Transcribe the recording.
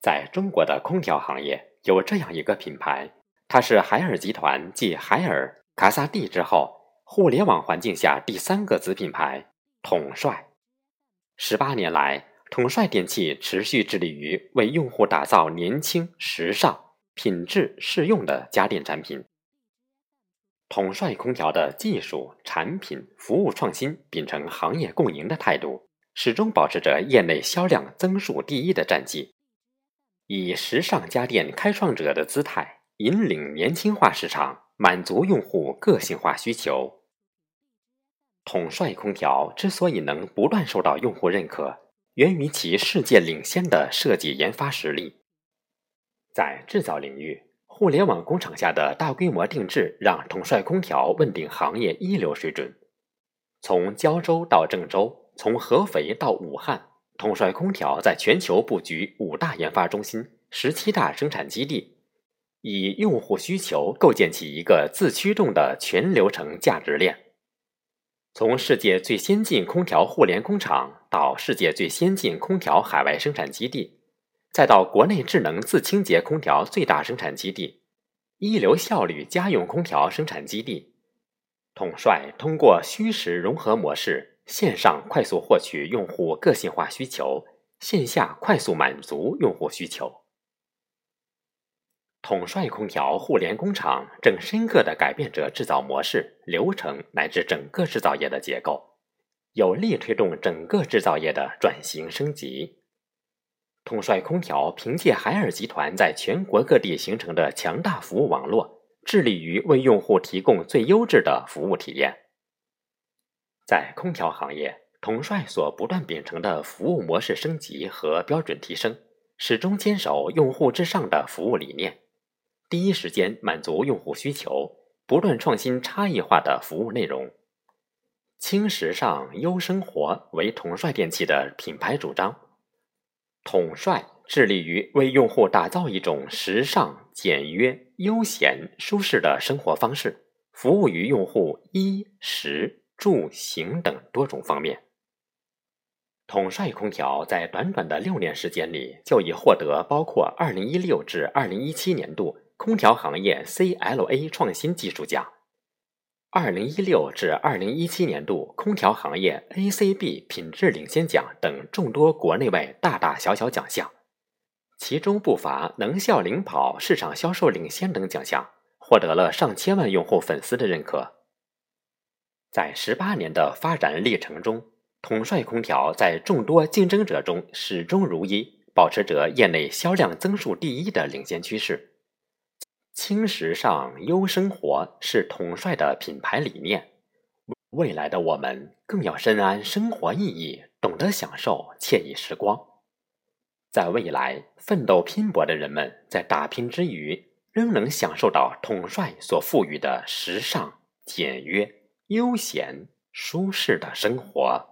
在中国的空调行业有这样一个品牌，它是海尔集团继海尔、卡萨帝之后，互联网环境下第三个子品牌——统帅。十八年来，统帅电器持续致力于为用户打造年轻、时尚、品质适用的家电产品。统帅空调的技术、产品、服务创新秉承行业共赢的态度，始终保持着业内销量增速第一的战绩。以时尚家电开创者的姿态，引领年轻化市场，满足用户个性化需求。统帅空调之所以能不断受到用户认可，源于其世界领先的设计研发实力。在制造领域，互联网工厂下的大规模定制让统帅空调问鼎行业一流水准。从胶州到郑州，从合肥到武汉。统帅空调在全球布局五大研发中心、十七大生产基地，以用户需求构建起一个自驱动的全流程价值链。从世界最先进空调互联工厂到世界最先进空调海外生产基地，再到国内智能自清洁空调最大生产基地、一流效率家用空调生产基地，统帅通过虚实融合模式。线上快速获取用户个性化需求，线下快速满足用户需求。统帅空调互联工厂正深刻的改变着制造模式、流程乃至整个制造业的结构，有力推动整个制造业的转型升级。统帅空调凭借海尔集团在全国各地形成的强大服务网络，致力于为用户提供最优质的服务体验。在空调行业，统帅所不断秉承的服务模式升级和标准提升，始终坚守用户至上的服务理念，第一时间满足用户需求，不断创新差异化的服务内容。轻时尚优生活为统帅电器的品牌主张，统帅致力于为用户打造一种时尚、简约、悠闲、舒适的生活方式，服务于用户衣食。住行等多种方面，统帅空调在短短的六年时间里，就已获得包括二零一六至二零一七年度空调行业 CLA 创新技术奖、二零一六至二零一七年度空调行业 ACB 品质领先奖等众多国内外大大小小奖项，其中不乏能效领跑、市场销售领先等奖项，获得了上千万用户粉丝的认可。在十八年的发展历程中，统帅空调在众多竞争者中始终如一，保持着业内销量增速第一的领先趋势。轻时尚优生活是统帅的品牌理念。未来的我们更要深谙生活意义，懂得享受惬意时光。在未来，奋斗拼搏的人们在打拼之余，仍能享受到统帅所赋予的时尚简约。悠闲舒适的生活。